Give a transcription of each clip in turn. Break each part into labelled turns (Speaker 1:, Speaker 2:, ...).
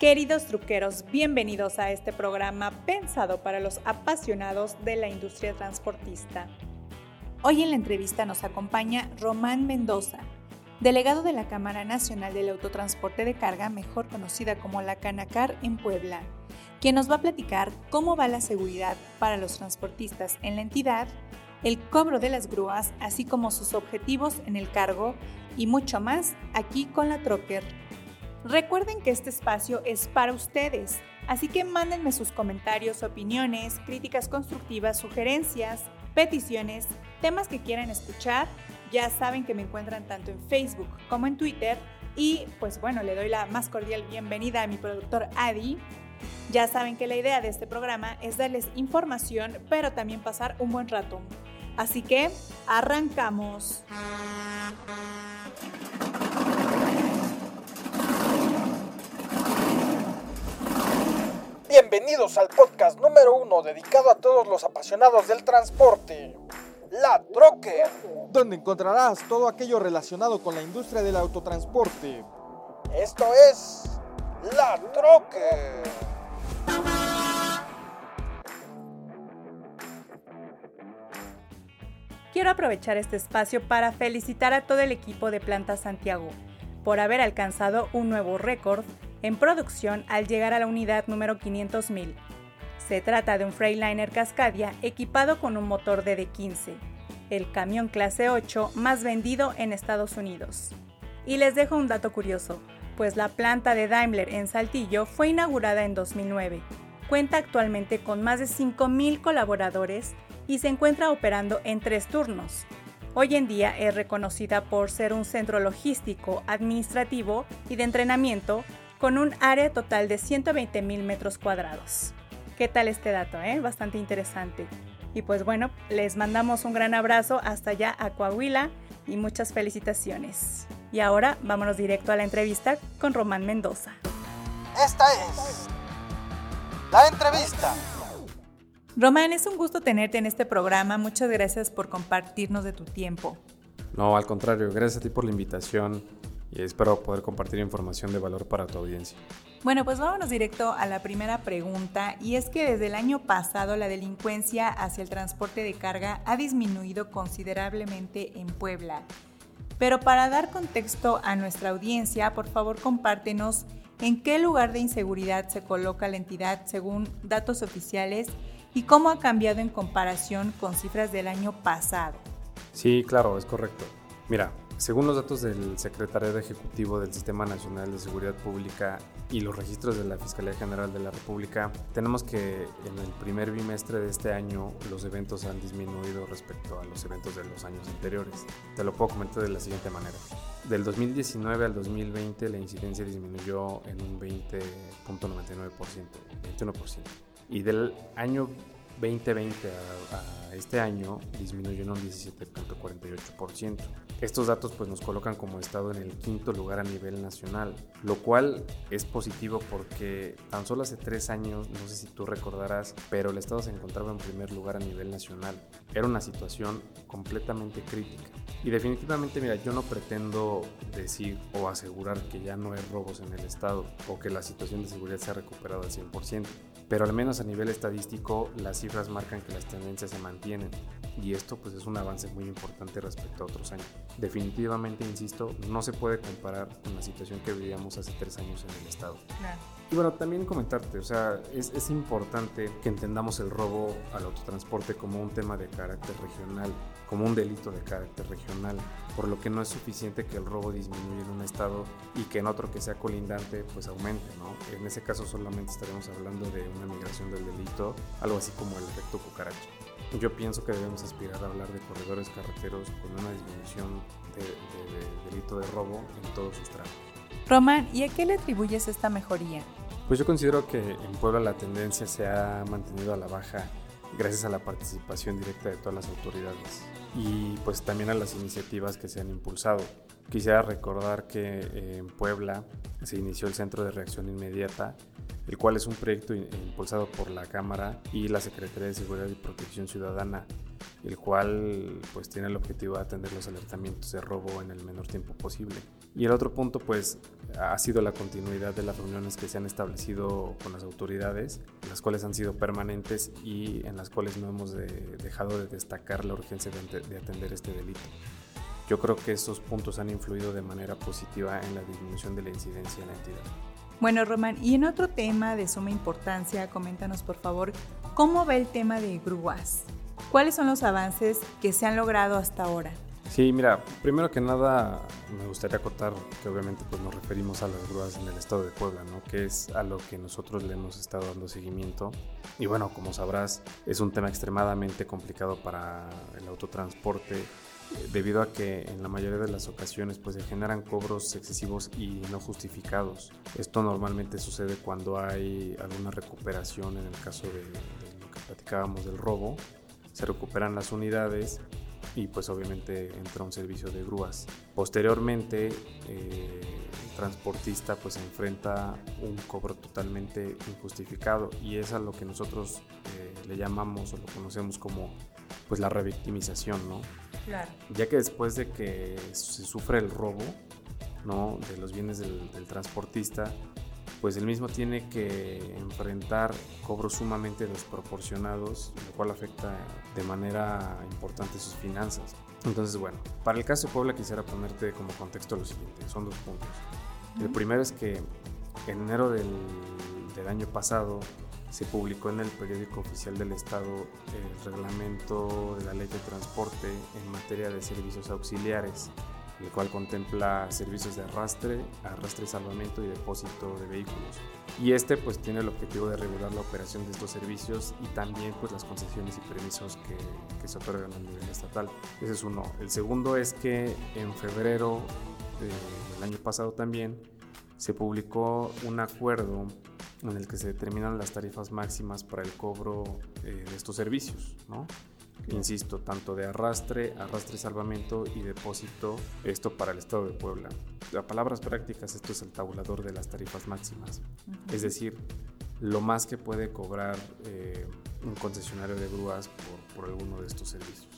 Speaker 1: Queridos truqueros, bienvenidos a este programa pensado para los apasionados de la industria transportista. Hoy en la entrevista nos acompaña Román Mendoza, delegado de la Cámara Nacional del Autotransporte de Carga, mejor conocida como la Canacar en Puebla, quien nos va a platicar cómo va la seguridad para los transportistas en la entidad, el cobro de las grúas, así como sus objetivos en el cargo y mucho más aquí con la Trocker. Recuerden que este espacio es para ustedes, así que mándenme sus comentarios, opiniones, críticas constructivas, sugerencias, peticiones, temas que quieran escuchar. Ya saben que me encuentran tanto en Facebook como en Twitter. Y pues bueno, le doy la más cordial bienvenida a mi productor Adi. Ya saben que la idea de este programa es darles información, pero también pasar un buen rato. Así que, arrancamos.
Speaker 2: Bienvenidos al podcast número uno dedicado a todos los apasionados del transporte, La Troque, donde encontrarás todo aquello relacionado con la industria del autotransporte. Esto es La Troque.
Speaker 1: Quiero aprovechar este espacio para felicitar a todo el equipo de Planta Santiago por haber alcanzado un nuevo récord en producción al llegar a la unidad número 500.000. Se trata de un Freightliner Cascadia equipado con un motor DD15, el camión clase 8 más vendido en Estados Unidos. Y les dejo un dato curioso, pues la planta de Daimler en Saltillo fue inaugurada en 2009. Cuenta actualmente con más de 5.000 colaboradores y se encuentra operando en tres turnos. Hoy en día es reconocida por ser un centro logístico, administrativo y de entrenamiento con un área total de 120 mil metros cuadrados. ¿Qué tal este dato? Eh? Bastante interesante. Y pues bueno, les mandamos un gran abrazo hasta allá a Coahuila y muchas felicitaciones. Y ahora vámonos directo a la entrevista con Román Mendoza.
Speaker 2: Esta es la entrevista.
Speaker 1: Román, es un gusto tenerte en este programa. Muchas gracias por compartirnos de tu tiempo.
Speaker 3: No, al contrario, gracias a ti por la invitación y espero poder compartir información de valor para tu audiencia.
Speaker 1: Bueno, pues vámonos directo a la primera pregunta y es que desde el año pasado la delincuencia hacia el transporte de carga ha disminuido considerablemente en Puebla. Pero para dar contexto a nuestra audiencia, por favor compártenos en qué lugar de inseguridad se coloca la entidad según datos oficiales y cómo ha cambiado en comparación con cifras del año pasado.
Speaker 3: Sí, claro, es correcto. Mira, según los datos del Secretariado Ejecutivo del Sistema Nacional de Seguridad Pública y los registros de la Fiscalía General de la República, tenemos que en el primer bimestre de este año los eventos han disminuido respecto a los eventos de los años anteriores. Te lo puedo comentar de la siguiente manera. Del 2019 al 2020 la incidencia disminuyó en un 20.99%, 21%. Y del año 2020 a, a este año disminuyó en un 17.48%. Estos datos pues nos colocan como estado en el quinto lugar a nivel nacional, lo cual es positivo porque tan solo hace tres años, no sé si tú recordarás, pero el estado se encontraba en primer lugar a nivel nacional. Era una situación completamente crítica. Y definitivamente, mira, yo no pretendo decir o asegurar que ya no hay robos en el estado o que la situación de seguridad se ha recuperado al 100% pero al menos a nivel estadístico las cifras marcan que las tendencias se mantienen y esto pues es un avance muy importante respecto a otros años. Definitivamente, insisto, no se puede comparar con la situación que vivíamos hace tres años en el estado. Y bueno, también comentarte, o sea, es, es, importante que entendamos el robo al autotransporte como un tema de carácter regional, como un delito de carácter regional, por lo que no es suficiente que el robo disminuya en un estado y que en otro que sea colindante pues aumente, ¿no? En ese caso solamente estaremos hablando de una migración del delito, algo así como el efecto cucaracha. Yo pienso que debemos aspirar a hablar de corredores carreteros con una disminución de, de, de delito de robo en todos sus tramos.
Speaker 1: Román, ¿y a qué le atribuyes esta mejoría?
Speaker 3: Pues yo considero que en Puebla la tendencia se ha mantenido a la baja gracias a la participación directa de todas las autoridades y pues también a las iniciativas que se han impulsado. Quisiera recordar que en Puebla se inició el Centro de Reacción Inmediata, el cual es un proyecto impulsado por la Cámara y la Secretaría de Seguridad y Protección Ciudadana, el cual pues tiene el objetivo de atender los alertamientos de robo en el menor tiempo posible. Y el otro punto pues ha sido la continuidad de las reuniones que se han establecido con las autoridades, las cuales han sido permanentes y en las cuales no hemos dejado de destacar la urgencia de atender este delito. Yo creo que esos puntos han influido de manera positiva en la disminución de la incidencia en la entidad.
Speaker 1: Bueno, Román, y en otro tema de suma importancia, coméntanos por favor, ¿cómo va el tema de grúas? ¿Cuáles son los avances que se han logrado hasta ahora?
Speaker 3: Sí, mira, primero que nada me gustaría acotar que obviamente pues nos referimos a las grúas en el estado de Puebla, ¿no? Que es a lo que nosotros le hemos estado dando seguimiento. Y bueno, como sabrás, es un tema extremadamente complicado para el autotransporte debido a que en la mayoría de las ocasiones pues se generan cobros excesivos y no justificados. Esto normalmente sucede cuando hay alguna recuperación en el caso de, lo que platicábamos del robo. Se recuperan las unidades y pues obviamente entra un servicio de grúas. Posteriormente eh, el transportista pues enfrenta un cobro totalmente injustificado y es a lo que nosotros eh, le llamamos o lo conocemos como pues la revictimización, ¿no? Ya que después de que se sufre el robo, ¿no? De los bienes del, transportista, pues el mismo tiene que enfrentar cobros sumamente desproporcionados, lo cual afecta de manera importante sus finanzas. Entonces, bueno, para el caso de Puebla quisiera ponerte como contexto lo siguiente, son dos puntos. El primero es que en enero del, del año pasado se publicó en el periódico oficial del Estado el reglamento de la ley de transporte en materia de servicios auxiliares, el cual contempla servicios de arrastre, arrastre y salvamento y depósito de vehículos. Y este pues tiene el objetivo de regular la operación de estos servicios y también pues las concesiones y permisos que, que se otorgan a nivel estatal. Ese es uno. El segundo es que en febrero del año pasado también se publicó un acuerdo en el que se determinan las tarifas máximas para el cobro eh, de estos servicios, ¿no? Insisto, tanto de arrastre, arrastre salvamento y depósito, esto para el Estado de Puebla. A palabras prácticas, esto es el tabulador de las tarifas máximas. Es decir, lo más que puede cobrar eh, un concesionario de grúas por, por alguno de estos servicios.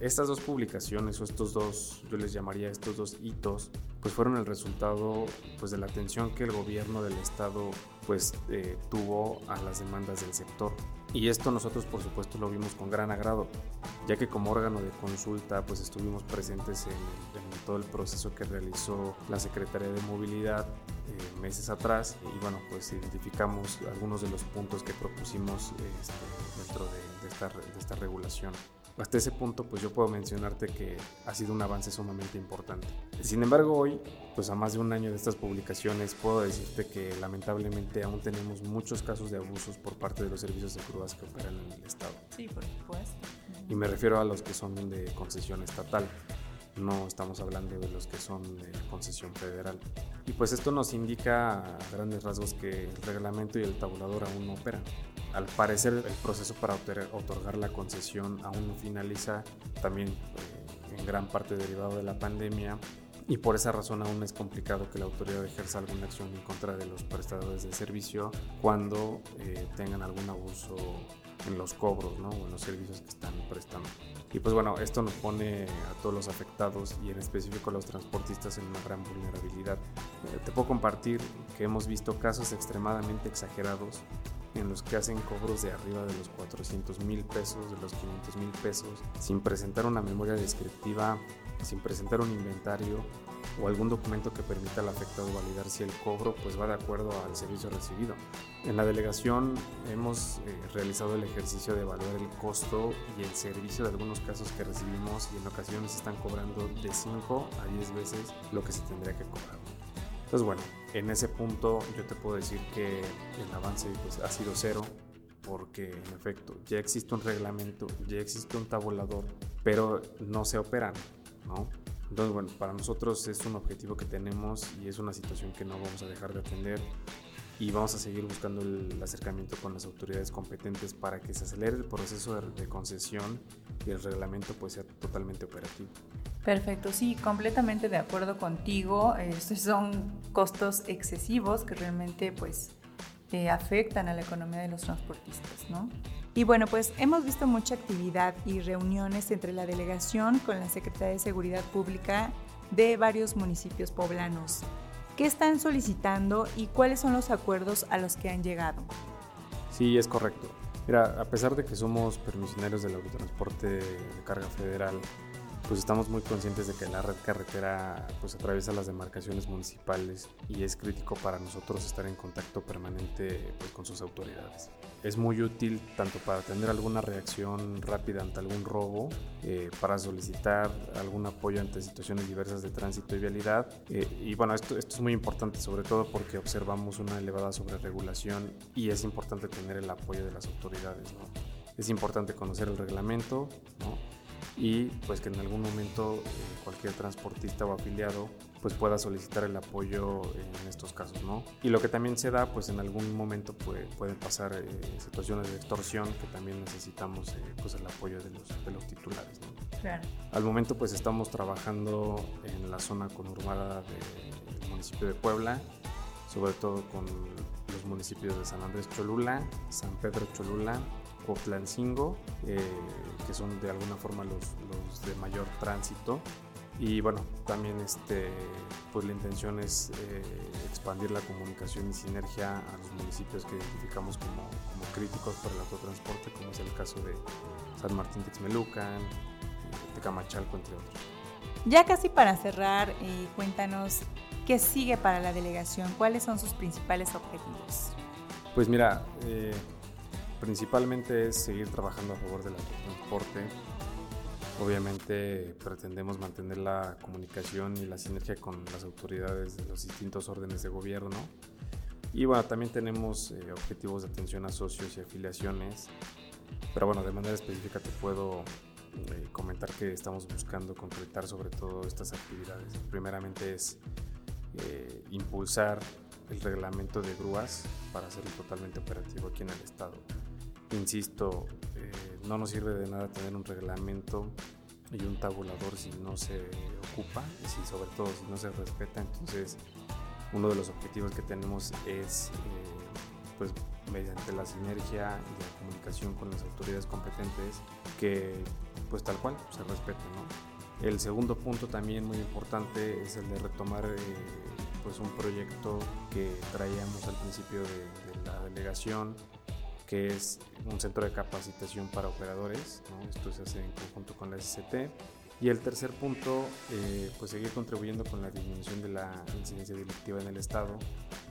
Speaker 3: Estas dos publicaciones o estos dos, yo les llamaría estos dos hitos, pues fueron el resultado pues de la atención que el gobierno del estado pues eh, tuvo a las demandas del sector. Y esto nosotros por supuesto lo vimos con gran agrado, ya que como órgano de consulta pues estuvimos presentes en, todo el proceso que realizó la Secretaría de Movilidad eh, meses atrás y bueno pues identificamos algunos de los puntos que propusimos este, dentro de, esta, de esta regulación hasta ese punto pues yo puedo mencionarte que ha sido un avance sumamente importante. Sin embargo hoy, pues a más de un año de estas publicaciones, puedo decirte que lamentablemente aún tenemos muchos casos de abusos por parte de los servicios de grúas que operan en el Estado.
Speaker 1: Sí, por supuesto.
Speaker 3: Y me refiero a los que son de concesión estatal no estamos hablando de los que son de concesión federal. Y pues esto nos indica a grandes rasgos que el reglamento y el tabulador aún no operan. Al parecer el proceso para otorgar la concesión aún no finaliza, también eh, en gran parte derivado de la pandemia, y por esa razón aún es complicado que la autoridad ejerza alguna acción en contra de los prestadores de servicio cuando eh, tengan algún abuso en los cobros o en los servicios que están prestando. Y pues bueno, esto nos pone a todos los afectados y en específico a los transportistas en una gran vulnerabilidad. Eh, te puedo compartir que hemos visto casos extremadamente exagerados en los que hacen cobros de arriba de los 400 mil pesos, de los 500 mil pesos, sin presentar una memoria descriptiva, sin presentar un inventario o algún documento que permita al afectado validar si el cobro pues va de acuerdo al servicio recibido. En la delegación hemos eh, realizado el ejercicio de evaluar el costo y el servicio de algunos casos que recibimos y en ocasiones están cobrando de 5 a 10 veces lo que se tendría que cobrar. Entonces bueno, en ese punto yo te puedo decir que el avance pues, ha sido cero porque en efecto ya existe un reglamento, ya existe un tabulador, pero no se operan, ¿no? Entonces, bueno, para nosotros es un objetivo que tenemos y es una situación que no vamos a dejar de atender y vamos a seguir buscando el acercamiento con las autoridades competentes para que se acelere el proceso de, de concesión y el reglamento pues sea totalmente operativo.
Speaker 1: Perfecto, sí, completamente de acuerdo contigo. Estos son costos excesivos que realmente pues eh, afectan a la economía de los transportistas, ¿no? Y bueno, pues hemos visto mucha actividad y reuniones entre la delegación con la Secretaría de Seguridad Pública de varios municipios poblanos. ¿Qué están solicitando y cuáles son los acuerdos a los que han llegado?
Speaker 3: Sí, es correcto. Mira, a pesar de que somos permisionarios del autotransporte de carga federal, pues estamos muy conscientes de que la red carretera pues atraviesa las demarcaciones municipales y es crítico para nosotros estar en contacto permanente pues, con sus autoridades. Es muy útil tanto para tener alguna reacción rápida ante algún robo, eh, para solicitar algún apoyo ante situaciones diversas de tránsito y vialidad. Eh, y bueno, esto, esto es muy importante sobre todo porque observamos una elevada sobreregulación y es importante tener el apoyo de las autoridades. ¿no? Es importante conocer el reglamento, ¿no? Y pues que en algún momento eh, cualquier transportista o afiliado pues pueda solicitar el apoyo en estos casos, ¿no? Y lo que también se da, pues en algún momento puede, pueden pasar eh, situaciones de extorsión que también necesitamos eh, pues el apoyo de los, de los titulares, ¿no?
Speaker 1: Claro.
Speaker 3: Al momento pues estamos trabajando en la zona conurbada del municipio de Puebla, sobre todo con los municipios de San Andrés Cholula, San Pedro Cholula, Coplancingo, eh, que son de alguna forma los, los, de mayor tránsito. Y bueno, también este, pues la intención es eh, expandir la comunicación y sinergia a los municipios que identificamos como, como, críticos para el autotransporte, como es el caso de San Martín Texmelucan, de Camachalco, entre otros.
Speaker 1: Ya casi para cerrar, eh, cuéntanos qué sigue para la delegación, cuáles son sus principales objetivos.
Speaker 3: Pues mira, eh, principalmente es seguir trabajando a favor del autotransporte. Obviamente pretendemos mantener la comunicación y la sinergia con las autoridades de los distintos órdenes de gobierno. Y bueno, también tenemos eh, objetivos de atención a socios y afiliaciones. Pero bueno, de manera específica te puedo eh, comentar que estamos buscando concretar sobre todo estas actividades. Primeramente es eh, impulsar el reglamento de grúas para hacerlo totalmente operativo aquí en el estado. Insisto, eh, no nos sirve de nada tener un reglamento y un tabulador si no se ocupa y si sobre todo si no se respeta. Entonces, uno de los objetivos que tenemos es, eh, pues, mediante la sinergia y la comunicación con las autoridades competentes, que, pues, tal cual se respete, ¿no? El segundo punto también muy importante es el de retomar eh, pues un proyecto que traíamos al principio de, de la delegación que es un centro de capacitación para operadores. ¿no? Esto se hace en conjunto con la SCT. Y el tercer punto, eh, pues seguir contribuyendo con la disminución de la incidencia delictiva en el Estado,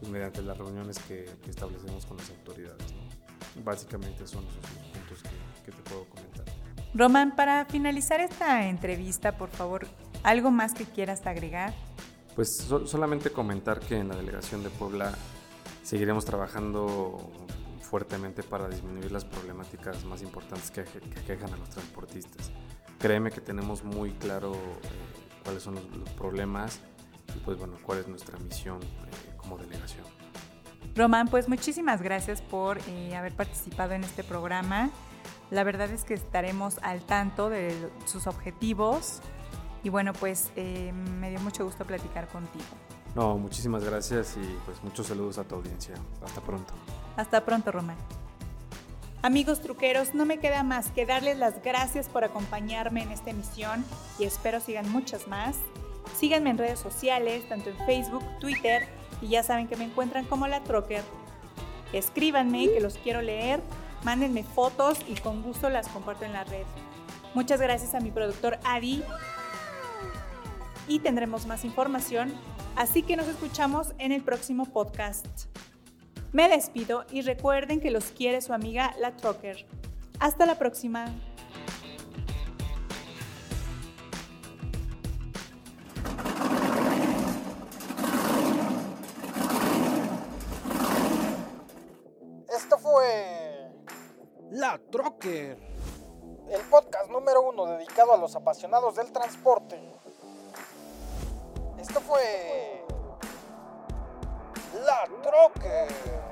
Speaker 3: pues mediante las reuniones que, que establecemos con las autoridades. ¿no? Básicamente son esos puntos que, que, te puedo comentar.
Speaker 1: Román, para finalizar esta entrevista, por favor, ¿algo más que quieras agregar?
Speaker 3: Pues so solamente comentar que en la delegación de Puebla seguiremos trabajando fuertemente para disminuir las problemáticas más importantes que, que aquejan a los transportistas. Créeme que tenemos muy claro eh, cuáles son los, los, problemas y pues bueno, cuál es nuestra misión eh, como delegación.
Speaker 1: Román, pues muchísimas gracias por eh, haber participado en este programa. La verdad es que estaremos al tanto de sus objetivos y bueno, pues eh, me dio mucho gusto platicar contigo.
Speaker 3: No, muchísimas gracias y pues muchos saludos a tu audiencia. Hasta pronto.
Speaker 1: Hasta pronto, Román. Amigos truqueros, no me queda más que darles las gracias por acompañarme en esta emisión y espero sigan muchas más. Síganme en redes sociales, tanto en Facebook, Twitter y ya saben que me encuentran como la Trocker. Escríbanme que los quiero leer, mándenme fotos y con gusto las comparto en la red. Muchas gracias a mi productor Adi y tendremos más información, así que nos escuchamos en el próximo podcast. Me despido y recuerden que los quiere su amiga La Trocker. Hasta la próxima.
Speaker 2: Esto fue La Trocker, el podcast número uno dedicado a los apasionados del transporte. Esto fue La Trocker.